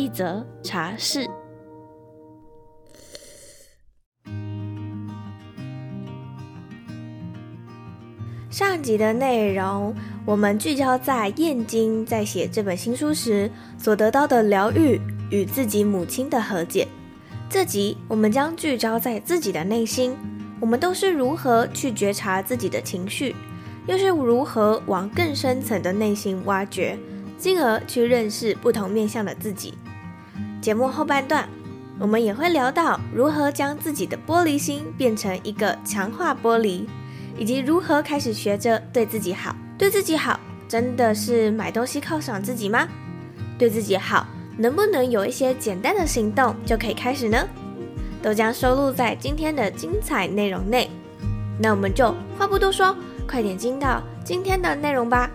一则茶室。上集的内容，我们聚焦在燕京在写这本新书时所得到的疗愈与自己母亲的和解。这集我们将聚焦在自己的内心，我们都是如何去觉察自己的情绪，又是如何往更深层的内心挖掘，进而去认识不同面向的自己。节目后半段，我们也会聊到如何将自己的玻璃心变成一个强化玻璃。以及如何开始学着对自己好？对自己好，真的是买东西犒赏自己吗？对自己好，能不能有一些简单的行动就可以开始呢？都将收录在今天的精彩内容内。那我们就话不多说，快点进到今天的内容吧。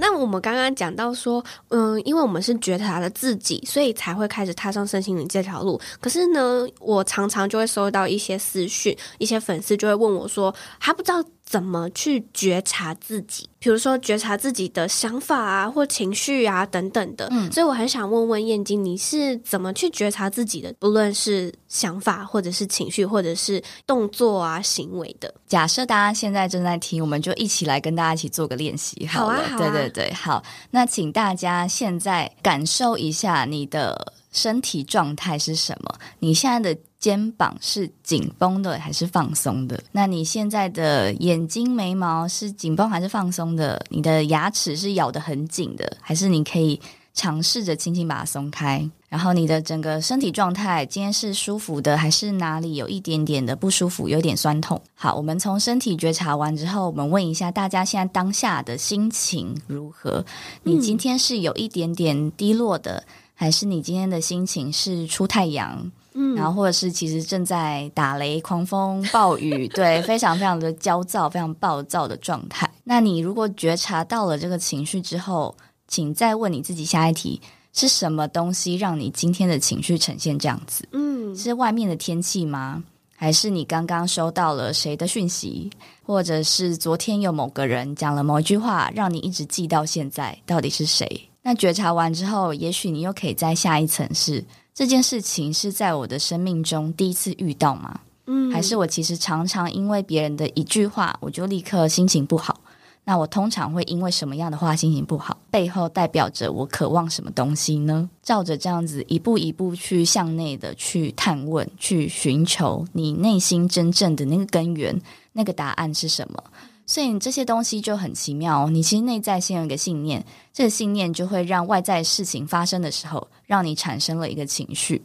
那我们刚刚讲到说，嗯，因为我们是觉察了自己，所以才会开始踏上身心灵这条路。可是呢，我常常就会收到一些私讯，一些粉丝就会问我说，还不知道。怎么去觉察自己？比如说觉察自己的想法啊，或情绪啊等等的。嗯，所以我很想问问燕京，你是怎么去觉察自己的？不论是想法，或者是情绪，或者是动作啊、行为的。假设大家现在正在听，我们就一起来跟大家一起做个练习好了。好啊，好啊。对对对，好。那请大家现在感受一下你的身体状态是什么？你现在的。肩膀是紧绷的还是放松的？那你现在的眼睛、眉毛是紧绷还是放松的？你的牙齿是咬得很紧的，还是你可以尝试着轻轻把它松开？然后你的整个身体状态今天是舒服的，还是哪里有一点点的不舒服，有点酸痛？好，我们从身体觉察完之后，我们问一下大家现在当下的心情如何？你今天是有一点点低落的，还是你今天的心情是出太阳？嗯，然后或者是其实正在打雷、狂风、暴雨，对，非常非常的焦躁、非常暴躁的状态。那你如果觉察到了这个情绪之后，请再问你自己下一题：是什么东西让你今天的情绪呈现这样子？嗯，是外面的天气吗？还是你刚刚收到了谁的讯息？或者是昨天有某个人讲了某一句话，让你一直记到现在？到底是谁？那觉察完之后，也许你又可以在下一层是。这件事情是在我的生命中第一次遇到吗？嗯，还是我其实常常因为别人的一句话，我就立刻心情不好？那我通常会因为什么样的话心情不好？背后代表着我渴望什么东西呢？照着这样子一步一步去向内的去探问，去寻求你内心真正的那个根源，那个答案是什么？所以你这些东西就很奇妙哦，你其实内在先有一个信念，这个信念就会让外在事情发生的时候，让你产生了一个情绪。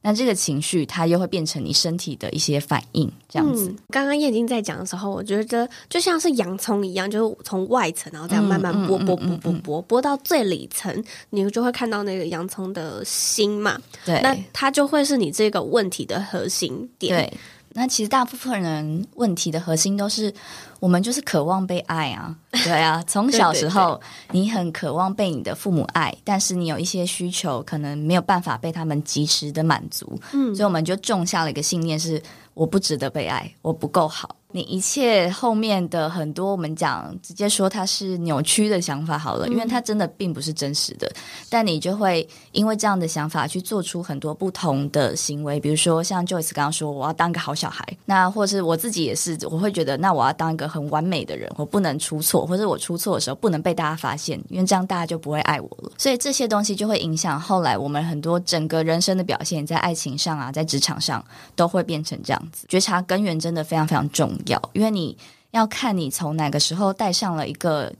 那这个情绪它又会变成你身体的一些反应，这样子。嗯，刚刚燕京在讲的时候，我觉得就像是洋葱一样，就是从外层然后这样慢慢剥剥剥剥剥剥到最里层，你就会看到那个洋葱的心嘛。对，那它就会是你这个问题的核心点。对，那其实大部分人问题的核心都是。我们就是渴望被爱啊，对啊，从小时候你很渴望被你的父母爱，但是你有一些需求可能没有办法被他们及时的满足，嗯，所以我们就种下了一个信念是我不值得被爱，我不够好。你一切后面的很多，我们讲直接说它是扭曲的想法好了，因为它真的并不是真实的。但你就会因为这样的想法去做出很多不同的行为，比如说像 Joyce 刚刚说，我要当个好小孩，那或是我自己也是，我会觉得那我要当一个很完美的人，我不能出错，或者我出错的时候不能被大家发现，因为这样大家就不会爱我了。所以这些东西就会影响后来我们很多整个人生的表现，在爱情上啊，在职场上都会变成这样子。觉察根源真的非常非常重要。要，因为你要看你从哪个时候戴上了一个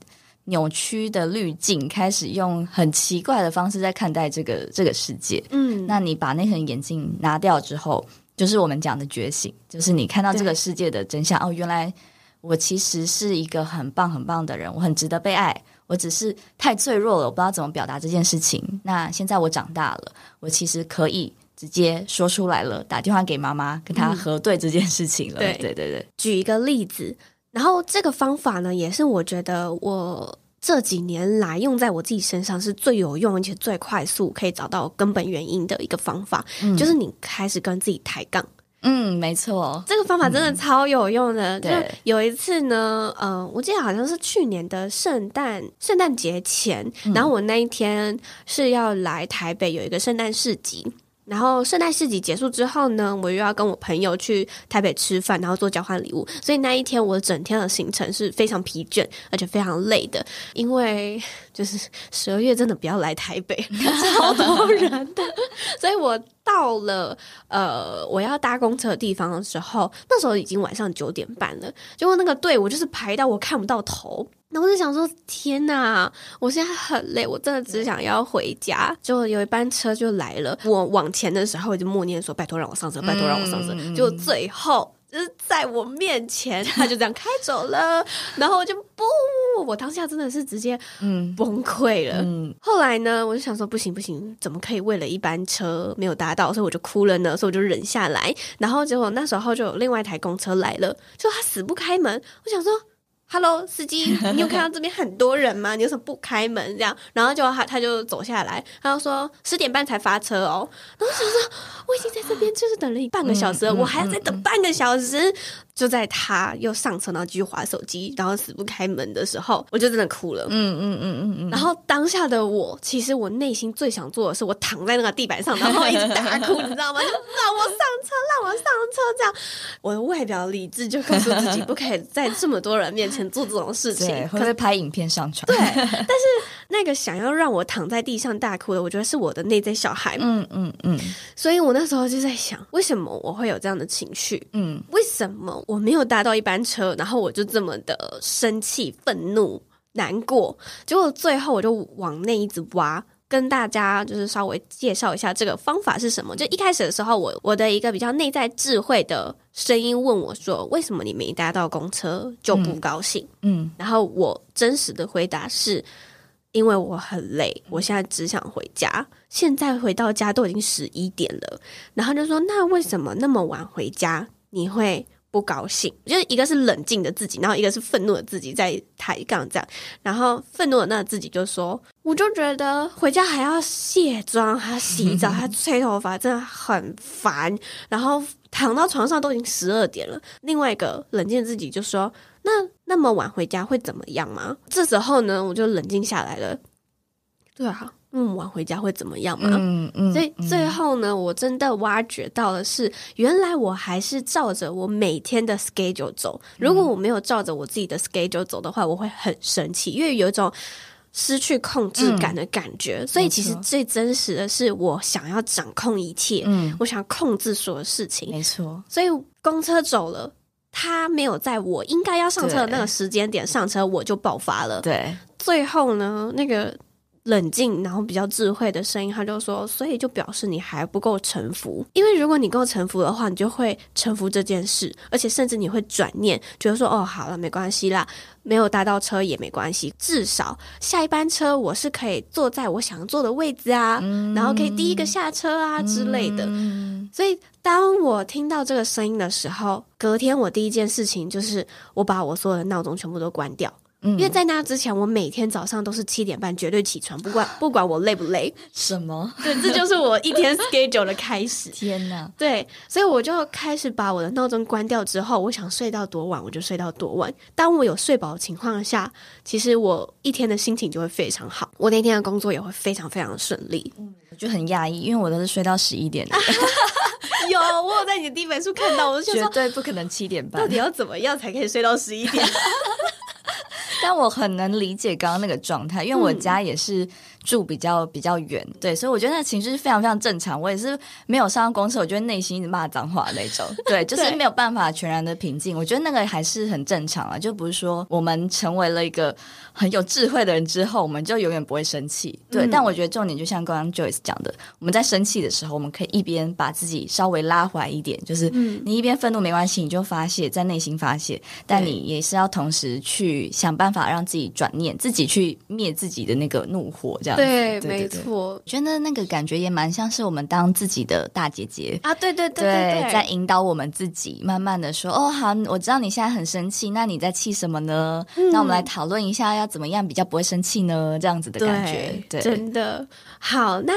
扭曲的滤镜，开始用很奇怪的方式在看待这个这个世界。嗯，那你把那层眼镜拿掉之后，就是我们讲的觉醒，就是你看到这个世界的真相。哦，原来我其实是一个很棒很棒的人，我很值得被爱。我只是太脆弱了，我不知道怎么表达这件事情。那现在我长大了，我其实可以直接说出来了，打电话给妈妈，跟她核对这件事情了。嗯、对对对对，举一个例子，然后这个方法呢，也是我觉得我这几年来用在我自己身上是最有用，而且最快速可以找到根本原因的一个方法，嗯、就是你开始跟自己抬杠。嗯，没错，这个方法真的超有用的。嗯、就有一次呢，呃，我记得好像是去年的圣诞圣诞节前，嗯、然后我那一天是要来台北有一个圣诞市集。然后圣诞市集结束之后呢，我又要跟我朋友去台北吃饭，然后做交换礼物。所以那一天我整天的行程是非常疲倦，而且非常累的。因为就是十二月真的不要来台北，超多人的。所以我到了呃我要搭公车的地方的时候，那时候已经晚上九点半了。结果那个队伍就是排到我看不到头。那我就想说，天呐，我现在很累，我真的只想要回家。就有一班车就来了，我往前的时候我就默念说：“拜托让我上车，拜托让我上车。嗯”就最后就是在我面前，他就这样开走了。然后我就不，我当下真的是直接嗯崩溃了。嗯、后来呢，我就想说，不行不行，怎么可以为了一班车没有搭到，所以我就哭了呢？所以我就忍下来。然后结果那时候就有另外一台公车来了，就他死不开门。我想说。Hello，司机，你有看到这边很多人吗？你为什么不开门？这样，然后就他他就走下来，他就说十点半才发车哦。然后我想说，我已经在这边就是等了半个小时了，嗯、我还要再等半个小时。就在他又上车，然后继续划手机，然后死不开门的时候，我就真的哭了。嗯嗯嗯嗯嗯。然后当下的我，其实我内心最想做的是，我躺在那个地板上，然后一直大哭，你知道吗？就让我上车，让我上车，这样。我的外表理智就告诉自己，不可以在这么多人面前做这种事情，对，会不会拍影片上传？对。但是那个想要让我躺在地上大哭的，我觉得是我的内在小孩。嗯嗯嗯。所以我那时候就在想，为什么我会有这样的情绪？嗯，为什么？我没有搭到一班车，然后我就这么的生气、愤怒、难过。结果最后我就往内一直挖，跟大家就是稍微介绍一下这个方法是什么。就一开始的时候，我我的一个比较内在智慧的声音问我说：“为什么你没搭到公车就不高兴？”嗯，嗯，然后我真实的回答是：因为我很累，我现在只想回家。现在回到家都已经十一点了，然后就说：“那为什么那么晚回家？你会？”不高兴，就是一个是冷静的自己，然后一个是愤怒的自己在抬杠这样，然后愤怒的那个自己就说：“我就觉得回家还要卸妆，还要洗澡，还要吹头发，真的很烦。”然后躺到床上都已经十二点了。另外一个冷静的自己就说：“那那么晚回家会怎么样吗？”这时候呢，我就冷静下来了。对啊。嗯，晚回家会怎么样嘛？嗯嗯，所以最后呢，我真的挖掘到的是，原来我还是照着我每天的 schedule 走。如果我没有照着我自己的 schedule 走的话，我会很生气，因为有一种失去控制感的感觉。所以其实最真实的是，我想要掌控一切，嗯，我想要控制所有事情。没错。所以公车走了，他没有在我应该要上车的那个时间点上车，我就爆发了。对，最后呢，那个。冷静，然后比较智慧的声音，他就说：“所以就表示你还不够臣服，因为如果你够臣服的话，你就会臣服这件事，而且甚至你会转念，觉得说：‘哦，好了，没关系啦，没有搭到车也没关系，至少下一班车我是可以坐在我想坐的位置啊，嗯、然后可以第一个下车啊之类的。嗯’所以当我听到这个声音的时候，隔天我第一件事情就是我把我所有的闹钟全部都关掉。”因为在那之前，我每天早上都是七点半绝对起床，不管 不管我累不累。什么？对，这就是我一天 schedule 的开始。天哪！对，所以我就开始把我的闹钟关掉之后，我想睡到多晚我就睡到多晚。当我有睡饱的情况下，其实我一天的心情就会非常好，我那天的工作也会非常非常顺利。嗯，我就很讶异，因为我都是睡到十一点的。有，我有在你的第一本书看到，我就觉得绝对不可能七点半。到底要怎么样才可以睡到十一点？但我很能理解刚刚那个状态，因为我家也是住比较比较远，对，所以我觉得那情绪是非常非常正常。我也是没有上公车，我觉得内心一直骂脏话那种，对，就是没有办法全然的平静。我觉得那个还是很正常啊，就不是说我们成为了一个很有智慧的人之后，我们就永远不会生气。对，嗯、但我觉得重点就像刚刚 Joyce 讲的，我们在生气的时候，我们可以一边把自己稍微拉回来一点，就是你一边愤怒没关系，你就发泄在内心发泄，但你也是要同时去想办法让自己转念，自己去灭自己的那个怒火，这样子。对，没错。觉得那个感觉也蛮像是我们当自己的大姐姐啊，对对对对，对，对，在引导我们自己，慢慢的说，哦，好，我知道你现在很生气，那你在气什么呢？嗯、那我们来讨论一下，要怎么样比较不会生气呢？这样子的感觉，对，对真的好。那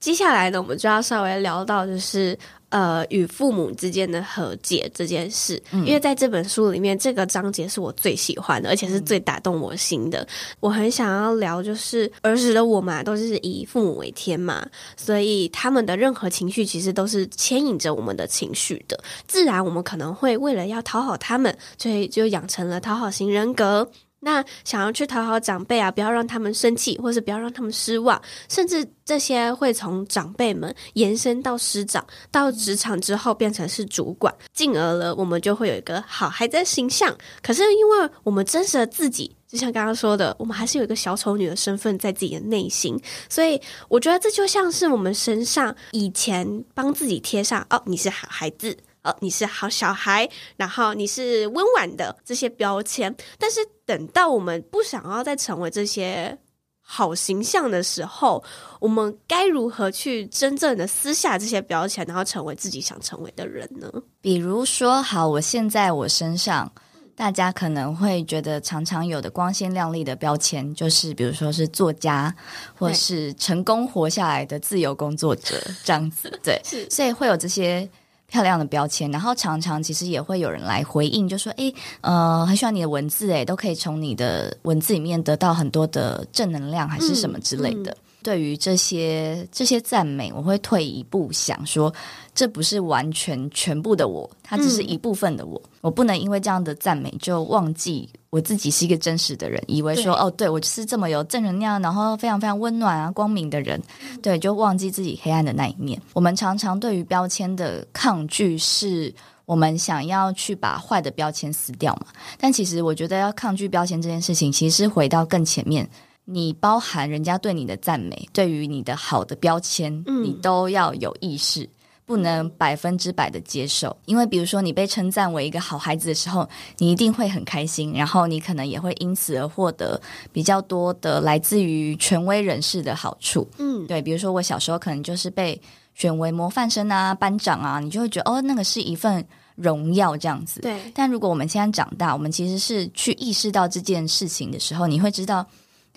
接下来呢，我们就要稍微聊到就是。呃，与父母之间的和解这件事，嗯，因为在这本书里面，这个章节是我最喜欢的，而且是最打动我心的。我很想要聊，就是儿时的我嘛都是以父母为天嘛，所以他们的任何情绪其实都是牵引着我们的情绪的。自然，我们可能会为了要讨好他们，所以就养成了讨好型人格。那想要去讨好长辈啊，不要让他们生气，或是不要让他们失望，甚至这些会从长辈们延伸到师长，到职场之后变成是主管，进而了我们就会有一个好孩子的形象。可是因为我们真实的自己，就像刚刚说的，我们还是有一个小丑女的身份在自己的内心，所以我觉得这就像是我们身上以前帮自己贴上哦，你是好孩子。哦，你是好小孩，然后你是温婉的这些标签，但是等到我们不想要再成为这些好形象的时候，我们该如何去真正的撕下这些标签，然后成为自己想成为的人呢？比如说，好，我现在我身上，大家可能会觉得常常有的光鲜亮丽的标签，就是比如说是作家，或是成功活下来的自由工作者这样子，对，所以会有这些。漂亮的标签，然后常常其实也会有人来回应，就说：“诶，呃，很喜欢你的文字，诶，都可以从你的文字里面得到很多的正能量，还是什么之类的。”对于这些这些赞美，我会退一步想说，这不是完全全部的我，它只是一部分的我。嗯、我不能因为这样的赞美就忘记我自己是一个真实的人，以为说哦，对我就是这么有正能量，然后非常非常温暖啊、光明的人，对，就忘记自己黑暗的那一面。我们常常对于标签的抗拒，是我们想要去把坏的标签撕掉嘛？但其实我觉得要抗拒标签这件事情，其实是回到更前面。你包含人家对你的赞美，对于你的好的标签，嗯、你都要有意识，不能百分之百的接受。因为比如说你被称赞为一个好孩子的时候，你一定会很开心，然后你可能也会因此而获得比较多的来自于权威人士的好处。嗯，对，比如说我小时候可能就是被选为模范生啊、班长啊，你就会觉得哦，那个是一份荣耀这样子。对，但如果我们现在长大，我们其实是去意识到这件事情的时候，你会知道。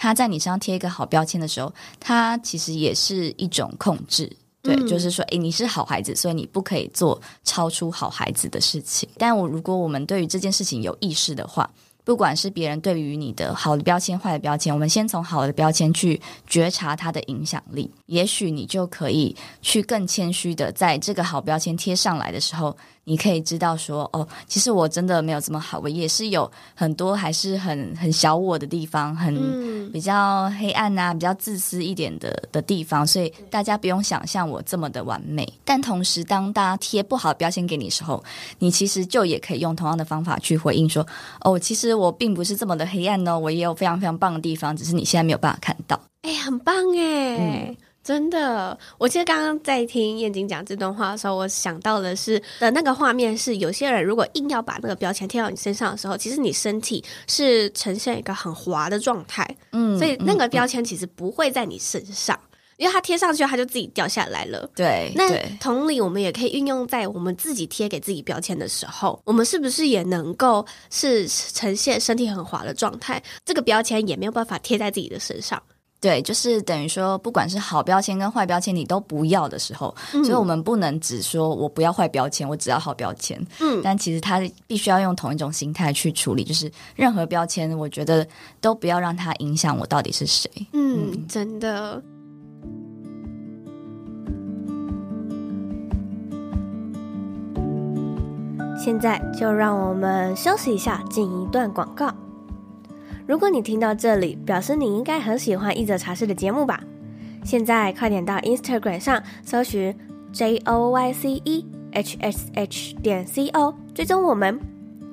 他在你身上贴一个好标签的时候，他其实也是一种控制，对，嗯、就是说，诶，你是好孩子，所以你不可以做超出好孩子的事情。但我如果我们对于这件事情有意识的话，不管是别人对于你的好的标签、坏的标签，我们先从好的标签去觉察它的影响力，也许你就可以去更谦虚的，在这个好标签贴上来的时候。你可以知道说哦，其实我真的没有这么好，我也是有很多还是很很小我的地方，很比较黑暗啊，比较自私一点的的地方，所以大家不用想象我这么的完美。但同时，当大家贴不好的标签给你的时候，你其实就也可以用同样的方法去回应说哦，其实我并不是这么的黑暗哦，我也有非常非常棒的地方，只是你现在没有办法看到。哎，很棒哎。嗯真的，我其实刚刚在听燕京讲这段话的时候，我想到的是的那个画面是，有些人如果硬要把那个标签贴到你身上的时候，其实你身体是呈现一个很滑的状态，嗯，所以那个标签其实不会在你身上，嗯、因为它贴上去，它就自己掉下来了。对，那同理，我们也可以运用在我们自己贴给自己标签的时候，我们是不是也能够是呈现身体很滑的状态？这个标签也没有办法贴在自己的身上。对，就是等于说，不管是好标签跟坏标签，你都不要的时候，嗯、所以我们不能只说我不要坏标签，我只要好标签。嗯，但其实他必须要用同一种心态去处理，就是任何标签，我觉得都不要让它影响我到底是谁。嗯，嗯真的。现在就让我们休息一下，进一段广告。如果你听到这里，表示你应该很喜欢一则茶室的节目吧？现在快点到 Instagram 上搜寻 J O Y C E H S H 点 C O，追踪我们，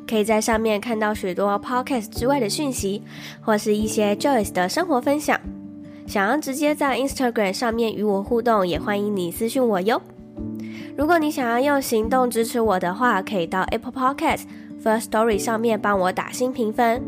可以在上面看到许多 Podcast 之外的讯息，或是一些 Joyce 的生活分享。想要直接在 Instagram 上面与我互动，也欢迎你私讯我哟。如果你想要用行动支持我的话，可以到 Apple Podcast First Story 上面帮我打新评分，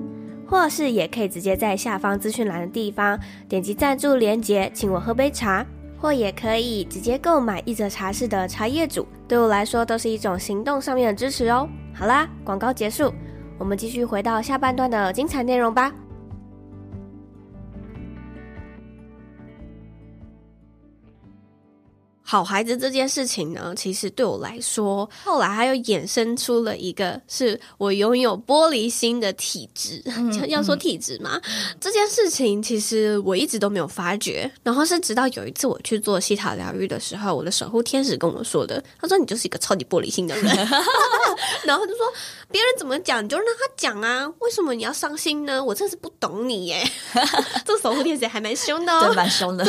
或是也可以直接在下方资讯栏的地方点击赞助连接，请我喝杯茶，或也可以直接购买一则茶室的茶叶组，对我来说都是一种行动上面的支持哦。好啦，广告结束，我们继续回到下半段的精彩内容吧。好孩子这件事情呢，其实对我来说，后来还又衍生出了一个，是我拥有玻璃心的体质。嗯、要说体质嘛，嗯、这件事情其实我一直都没有发觉。然后是直到有一次我去做西塔疗愈的时候，我的守护天使跟我说的，他说你就是一个超级玻璃心的人。然后就说别人怎么讲，你就让他讲啊，为什么你要伤心呢？我真是不懂你耶。这守护天使还蛮凶的哦，对，蛮凶的。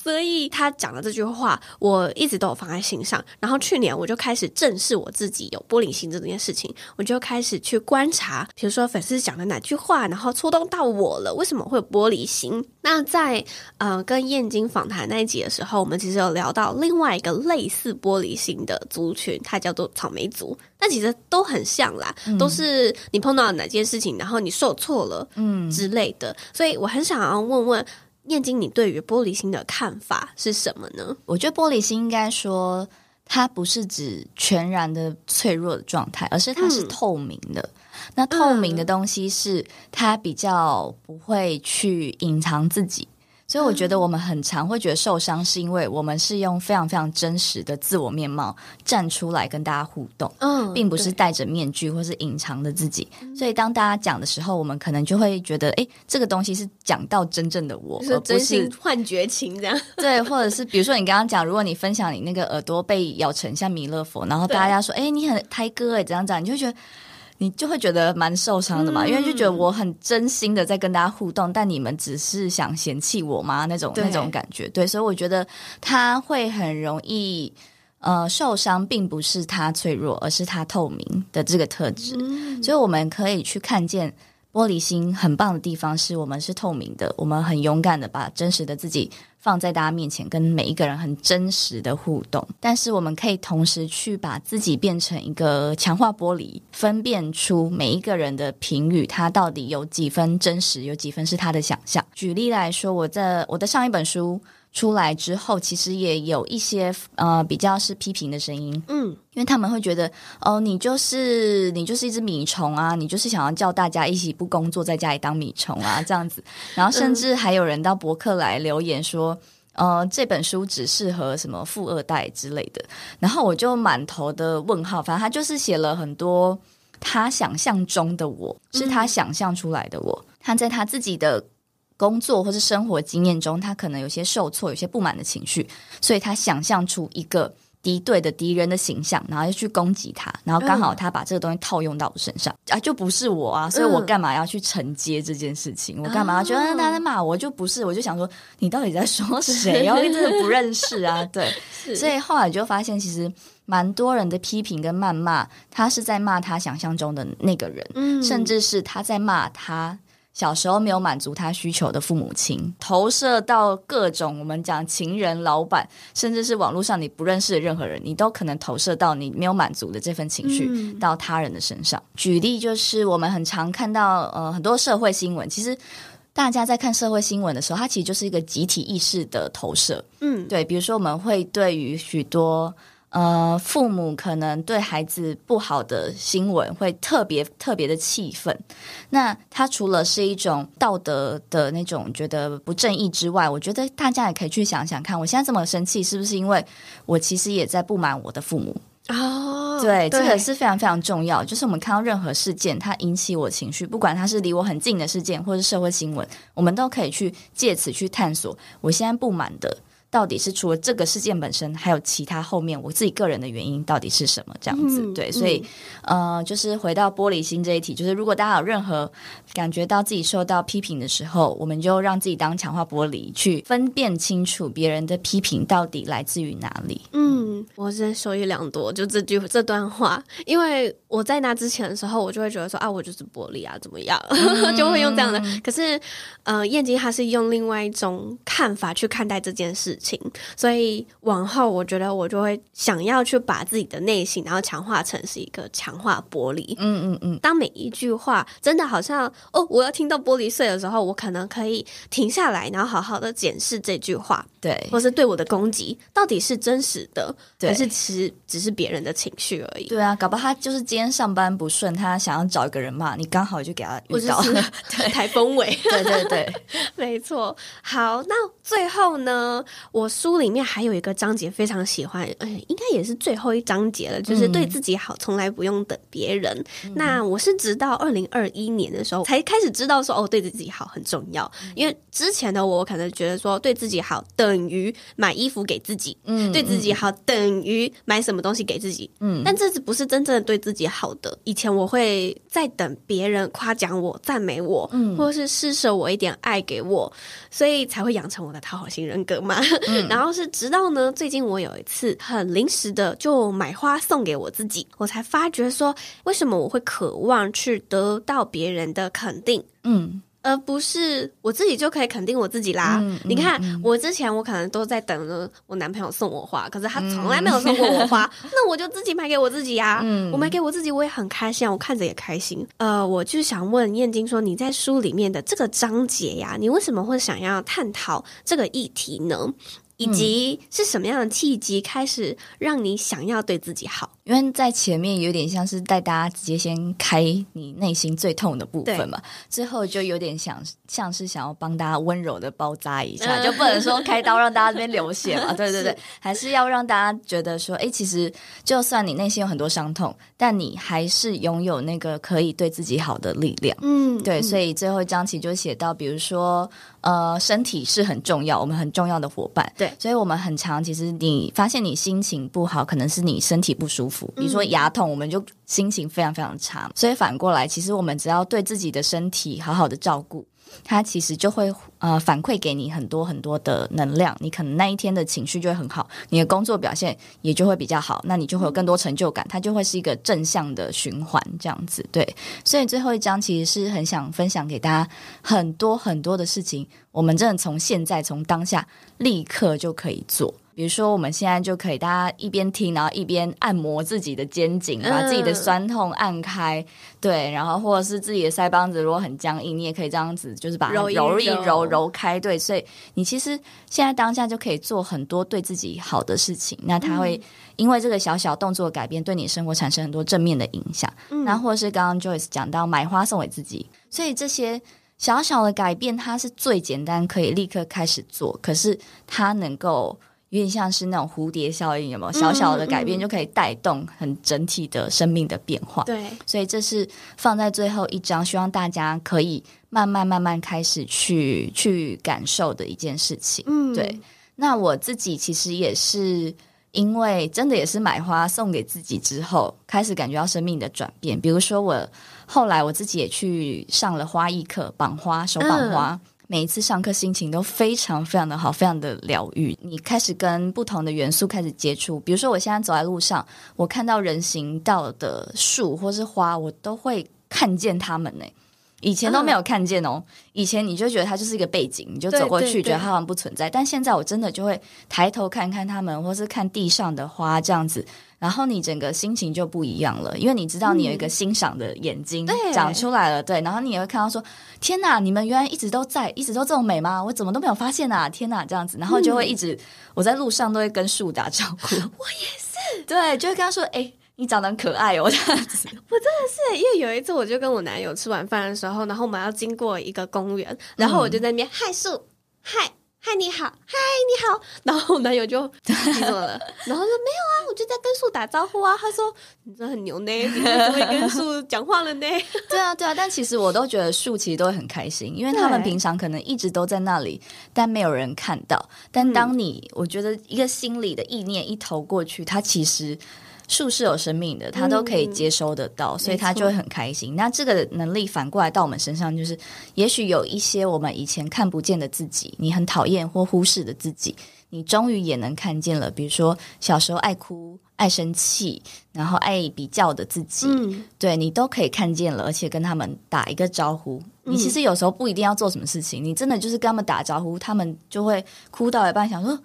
所以他讲了这句话。我一直都有放在心上，然后去年我就开始正视我自己有玻璃心这件事情，我就开始去观察，比如说粉丝讲的哪句话，然后触动到我了，为什么会有玻璃心？那在呃跟燕京访谈那一集的时候，我们其实有聊到另外一个类似玻璃心的族群，它叫做草莓族，那其实都很像啦，嗯、都是你碰到了哪件事情，然后你受挫了，嗯之类的，所以我很想要问问。燕京，你对于玻璃心的看法是什么呢？我觉得玻璃心应该说，它不是指全然的脆弱的状态，而是它是透明的。嗯、那透明的东西是它比较不会去隐藏自己。所以我觉得我们很常会觉得受伤，是因为我们是用非常非常真实的自我面貌站出来跟大家互动，嗯，并不是戴着面具或是隐藏的自己。所以当大家讲的时候，我们可能就会觉得，哎，这个东西是讲到真正的我，而不是幻觉情这样。对，或者是比如说你刚刚讲，如果你分享你那个耳朵被咬成像弥勒佛，然后大家说，哎，你很胎哥哎，怎样怎样，你就觉得。你就会觉得蛮受伤的嘛，嗯、因为就觉得我很真心的在跟大家互动，但你们只是想嫌弃我吗？那种那种感觉，对，所以我觉得他会很容易呃受伤，并不是他脆弱，而是他透明的这个特质。嗯、所以我们可以去看见玻璃心很棒的地方，是我们是透明的，我们很勇敢的把真实的自己。放在大家面前，跟每一个人很真实的互动，但是我们可以同时去把自己变成一个强化玻璃，分辨出每一个人的评语，他到底有几分真实，有几分是他的想象。举例来说，我在我的上一本书出来之后，其实也有一些呃比较是批评的声音，嗯，因为他们会觉得哦，你就是你就是一只米虫啊，你就是想要叫大家一起不工作，在家里当米虫啊 这样子，然后甚至还有人到博客来留言说，呃，这本书只适合什么富二代之类的，然后我就满头的问号，反正他就是写了很多他想象中的我，是他想象出来的我，他在他自己的。工作或是生活经验中，他可能有些受挫，有些不满的情绪，所以他想象出一个敌对的敌人的形象，然后就去攻击他，然后刚好他把这个东西套用到我身上，嗯、啊，就不是我啊，所以我干嘛要去承接这件事情？嗯、我干嘛要觉得他在骂我？就不是，我就想说，你到底在说谁？然后真的不认识啊，对，所以后来就发现，其实蛮多人的批评跟谩骂，他是在骂他想象中的那个人，嗯、甚至是他在骂他。小时候没有满足他需求的父母亲，投射到各种我们讲情人、老板，甚至是网络上你不认识的任何人，你都可能投射到你没有满足的这份情绪到他人的身上。嗯、举例就是我们很常看到呃很多社会新闻，其实大家在看社会新闻的时候，它其实就是一个集体意识的投射。嗯，对，比如说我们会对于许多。呃，父母可能对孩子不好的新闻会特别特别的气愤。那他除了是一种道德的那种觉得不正义之外，我觉得大家也可以去想想看，我现在这么生气，是不是因为我其实也在不满我的父母？哦，对，对这个是非常非常重要。就是我们看到任何事件，它引起我情绪，不管它是离我很近的事件，或是社会新闻，我们都可以去借此去探索我现在不满的。到底是除了这个事件本身，还有其他后面我自己个人的原因到底是什么？这样子，嗯、对，所以、嗯、呃，就是回到玻璃心这一题，就是如果大家有任何感觉到自己受到批评的时候，我们就让自己当强化玻璃，去分辨清楚别人的批评到底来自于哪里。嗯，我真的受益良多，就这句这段话，因为我在那之前的时候，我就会觉得说啊，我就是玻璃啊，怎么样，嗯、就会用这样的。可是，呃，燕京他是用另外一种看法去看待这件事情，所以往后我觉得我就会想要去把自己的内心，然后强化成是一个强化玻璃。嗯嗯嗯。当每一句话真的好像哦，我要听到玻璃碎的时候，我可能可以停下来，然后好好的检视这句话，对，或是对我的攻击到底是真实的，对还是其实只是别人的情绪而已？对啊，搞不好他就是今天上班不顺，他想要找一个人骂你，刚好就给他遇到了，对，台风尾，对对对，没错。好，那最后呢，我书里面还有一个章节非常喜欢，嗯，应该也是最后一章节了，就是对自己好，从来不用等别人。嗯、那我是直到二零二一年的时候才开始知道说，哦，对自己好很重要。因为之前的我可能觉得说，对自己好等于买衣服给自己，嗯，对自己好等于买什么东西给自己，嗯，但这是不是真正的对自己好的？以前我会在等别人夸奖我、赞美我，嗯，或者是施舍我一点爱给我，所以才会养成我的讨好型人格嘛。嗯、然后是直到呢，最近我有一次很临时的就买花送给我自己，我才发觉说，为什么我会渴望去得到别人的肯定？嗯。而不是我自己就可以肯定我自己啦。嗯、你看，嗯、我之前我可能都在等着我男朋友送我花，可是他从来没有送过我花，嗯、那我就自己买给我自己呀、我买给我自己，我也很开心，我看着也开心。呃，我就想问燕京说，你在书里面的这个章节呀，你为什么会想要探讨这个议题呢？以及是什么样的契机开始让你想要对自己好？因为在前面有点像是带大家直接先开你内心最痛的部分嘛，之后就有点想像是想要帮大家温柔的包扎一下，就不能说开刀让大家这边流血嘛。对对对，还是要让大家觉得说，哎，其实就算你内心有很多伤痛，但你还是拥有那个可以对自己好的力量。嗯，对，所以最后一章其就写到，比如说，呃，身体是很重要，我们很重要的伙伴。对，所以我们很常，其实你发现你心情不好，可能是你身体不舒服。比如说牙痛，我们就心情非常非常差。所以反过来，其实我们只要对自己的身体好好的照顾，它其实就会呃反馈给你很多很多的能量。你可能那一天的情绪就会很好，你的工作表现也就会比较好，那你就会有更多成就感。它就会是一个正向的循环，这样子。对，所以最后一章其实是很想分享给大家很多很多的事情，我们真的从现在从当下立刻就可以做。比如说，我们现在就可以大家一边听，然后一边按摩自己的肩颈，把自己的酸痛按开。嗯、对，然后或者是自己的腮帮子如果很僵硬，你也可以这样子，就是把它揉一揉，揉一揉，揉开。对，所以你其实现在当下就可以做很多对自己好的事情。那它会因为这个小小动作改变，对你生活产生很多正面的影响。嗯，那或者是刚刚 Joyce 讲到买花送给自己，所以这些小小的改变，它是最简单，可以立刻开始做。可是它能够。有点像是那种蝴蝶效应，有没有？小小的改变就可以带动很整体的生命的变化。对，所以这是放在最后一章，希望大家可以慢慢慢慢开始去去感受的一件事情。嗯，对。那我自己其实也是因为真的也是买花送给自己之后，开始感觉到生命的转变。比如说我后来我自己也去上了花艺课，绑花，手绑花。嗯每一次上课心情都非常非常的好，非常的疗愈。你开始跟不同的元素开始接触，比如说我现在走在路上，我看到人行道的树或是花，我都会看见它们呢。以前都没有看见哦，以前你就觉得它就是一个背景，你就走过去觉得它好像不存在。但现在我真的就会抬头看看它们，或是看地上的花这样子。然后你整个心情就不一样了，因为你知道你有一个欣赏的眼睛长出来了，嗯、对，对。然后你也会看到说：“天哪，你们原来一直都在，一直都这么美吗？我怎么都没有发现啊！天哪，这样子。”然后就会一直，嗯、我在路上都会跟树打招呼。我也是，对，就会跟他说：“哎，你长得很可爱哦。”这样子。我真的是，因为有一次我就跟我男友吃晚饭的时候，然后我们要经过一个公园，然后我就在那边、嗯、嗨树，嗨。嗨，你好，嗨，你好。然后我男友就你怎么了？然后说没有啊，我就在跟树打招呼啊。他说你真的很牛呢，你怎么会跟树讲话了呢？对啊，对啊。但其实我都觉得树其实都会很开心，因为他们平常可能一直都在那里，但没有人看到。但当你，我觉得一个心里的意念一投过去，它其实。树是有生命的，它都可以接收得到，嗯、所以它就会很开心。那这个能力反过来到我们身上，就是也许有一些我们以前看不见的自己，你很讨厌或忽视的自己，你终于也能看见了。比如说小时候爱哭、爱生气，然后爱比较的自己，嗯、对你都可以看见了，而且跟他们打一个招呼。你其实有时候不一定要做什么事情，你真的就是跟他们打招呼，他们就会哭到一半，想说。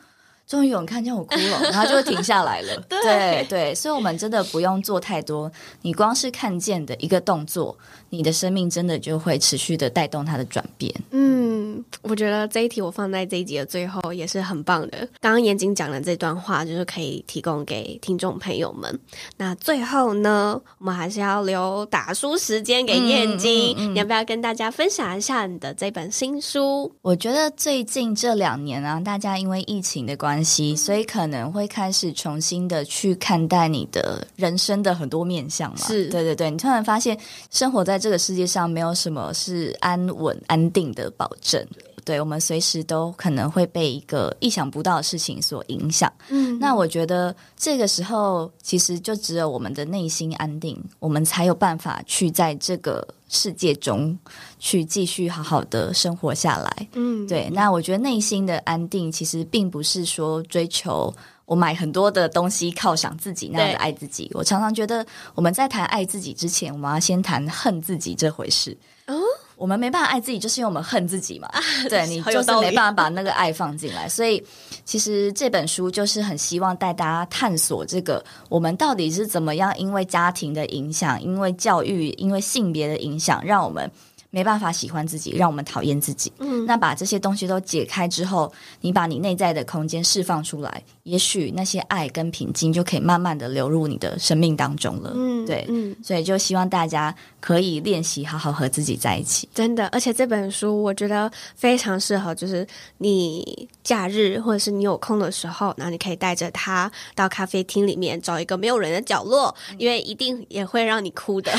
终于有人看见我哭了，然后就会停下来了。对对对，所以，我们真的不用做太多，你光是看见的一个动作，你的生命真的就会持续的带动它的转变。嗯，我觉得这一题我放在这一集的最后也是很棒的。刚刚严谨讲的这段话，就是可以提供给听众朋友们。那最后呢，我们还是要留打书时间给燕京，嗯嗯嗯、你要不要跟大家分享一下你的这本新书？我觉得最近这两年啊，大家因为疫情的关系。所以可能会开始重新的去看待你的人生的很多面向嘛？是对对对，你突然发现生活在这个世界上没有什么是安稳安定的保证，对，我们随时都可能会被一个意想不到的事情所影响。嗯，那我觉得这个时候其实就只有我们的内心安定，我们才有办法去在这个。世界中去继续好好的生活下来，嗯，对。那我觉得内心的安定，其实并不是说追求我买很多的东西犒赏自己那样的爱自己。我常常觉得，我们在谈爱自己之前，我们要先谈恨自己这回事。哦。我们没办法爱自己，就是因为我们恨自己嘛。啊、对，你就是没办法把那个爱放进来。所以，其实这本书就是很希望带大家探索这个，我们到底是怎么样，因为家庭的影响，因为教育，因为性别的影响，让我们。没办法喜欢自己，让我们讨厌自己。嗯，那把这些东西都解开之后，你把你内在的空间释放出来，也许那些爱跟平静就可以慢慢的流入你的生命当中了。嗯，对，嗯，所以就希望大家可以练习好好和自己在一起。真的，而且这本书我觉得非常适合，就是你假日或者是你有空的时候，然后你可以带着它到咖啡厅里面找一个没有人的角落，因为一定也会让你哭的。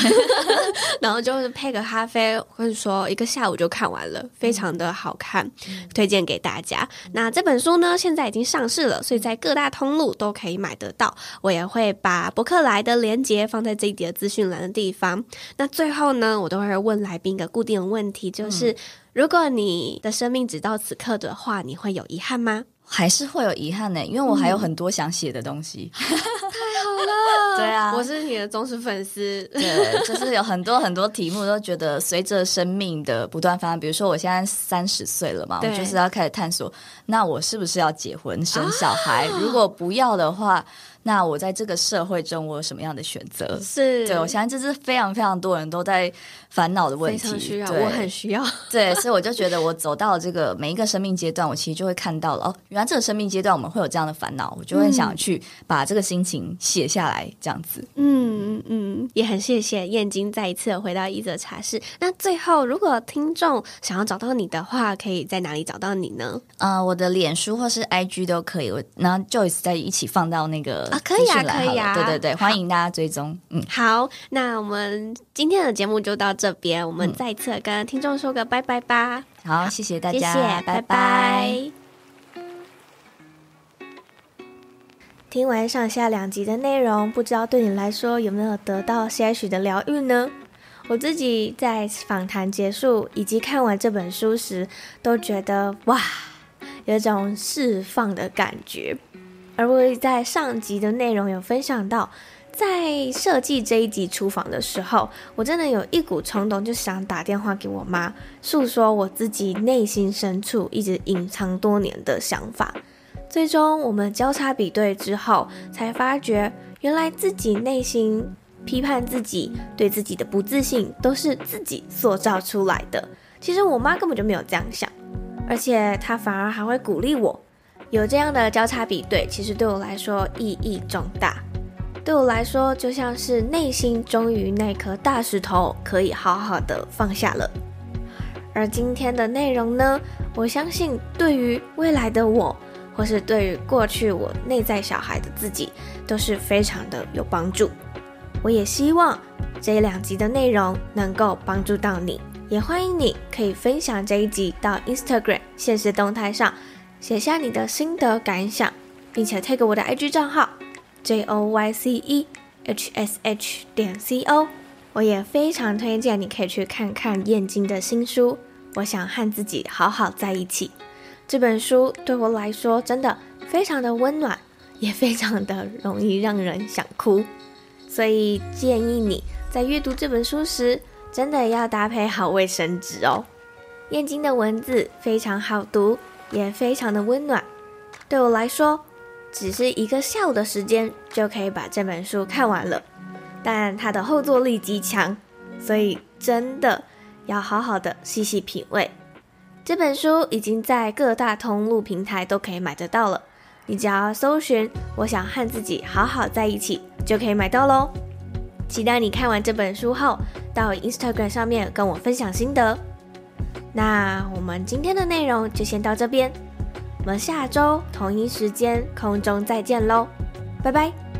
然后就是配个咖啡。或者说一个下午就看完了，非常的好看，嗯、推荐给大家。那这本书呢，现在已经上市了，所以在各大通路都可以买得到。我也会把博客来的链接放在这一节资讯栏的地方。那最后呢，我都会问来宾一个固定的问题，就是、嗯、如果你的生命只到此刻的话，你会有遗憾吗？还是会有遗憾呢？因为我还有很多想写的东西。对啊，我是你的忠实粉丝。对，就是有很多很多题目，都觉得随着生命的不断发展，比如说我现在三十岁了嘛，对我就是要开始探索，那我是不是要结婚生小孩？啊、如果不要的话。那我在这个社会中，我有什么样的选择？是对，我相信这是非常非常多人都在烦恼的问题。非常需要，我很需要。对，所以我就觉得，我走到了这个每一个生命阶段，我其实就会看到了哦，原来这个生命阶段我们会有这样的烦恼，我就会想去把这个心情写下来，这样子。嗯嗯，也很谢谢燕京再一次回到一则茶室。那最后，如果听众想要找到你的话，可以在哪里找到你呢？啊、呃，我的脸书或是 IG 都可以。我然后 Joyce 在一起放到那个。啊，可以啊，可以啊，对对对，欢迎大家追踪。好嗯，好，那我们今天的节目就到这边，我们再次跟听众说个拜拜吧。好，谢谢大家，谢谢，拜拜。拜拜。听完上下两集的内容，不知道对你来说有没有得到些许的疗愈呢？我自己在访谈结束以及看完这本书时，都觉得哇，有一种释放的感觉。而我在上集的内容有分享到，在设计这一集厨房的时候，我真的有一股冲动，就想打电话给我妈，诉说我自己内心深处一直隐藏多年的想法。最终我们交叉比对之后，才发觉原来自己内心批判自己、对自己的不自信，都是自己塑造出来的。其实我妈根本就没有这样想，而且她反而还会鼓励我。有这样的交叉比对，其实对我来说意义重大。对我来说，就像是内心终于那颗大石头可以好好的放下了。而今天的内容呢，我相信对于未来的我，或是对于过去我内在小孩的自己，都是非常的有帮助。我也希望这两集的内容能够帮助到你，也欢迎你可以分享这一集到 Instagram 现实动态上，写下你的心得感想，并且 tag 我的 IG 账号 J O Y C E H S H 点 C O。我也非常推荐你可以去看看燕京的新书《我想和自己好好在一起》。这本书对我来说真的非常的温暖，也非常的容易让人想哭。所以建议你在阅读这本书时，真的要搭配好卫生纸哦。燕京的文字非常好读，也非常的温暖。对我来说，只是一个下午的时间就可以把这本书看完了。但它的后坐力极强，所以真的要好好的细细品味。这本书已经在各大通路平台都可以买得到了，你只要搜寻“我想和自己好好在一起”就可以买到喽。期待你看完这本书后，到 Instagram 上面跟我分享心得。那我们今天的内容就先到这边，我们下周同一时间空中再见喽，拜拜。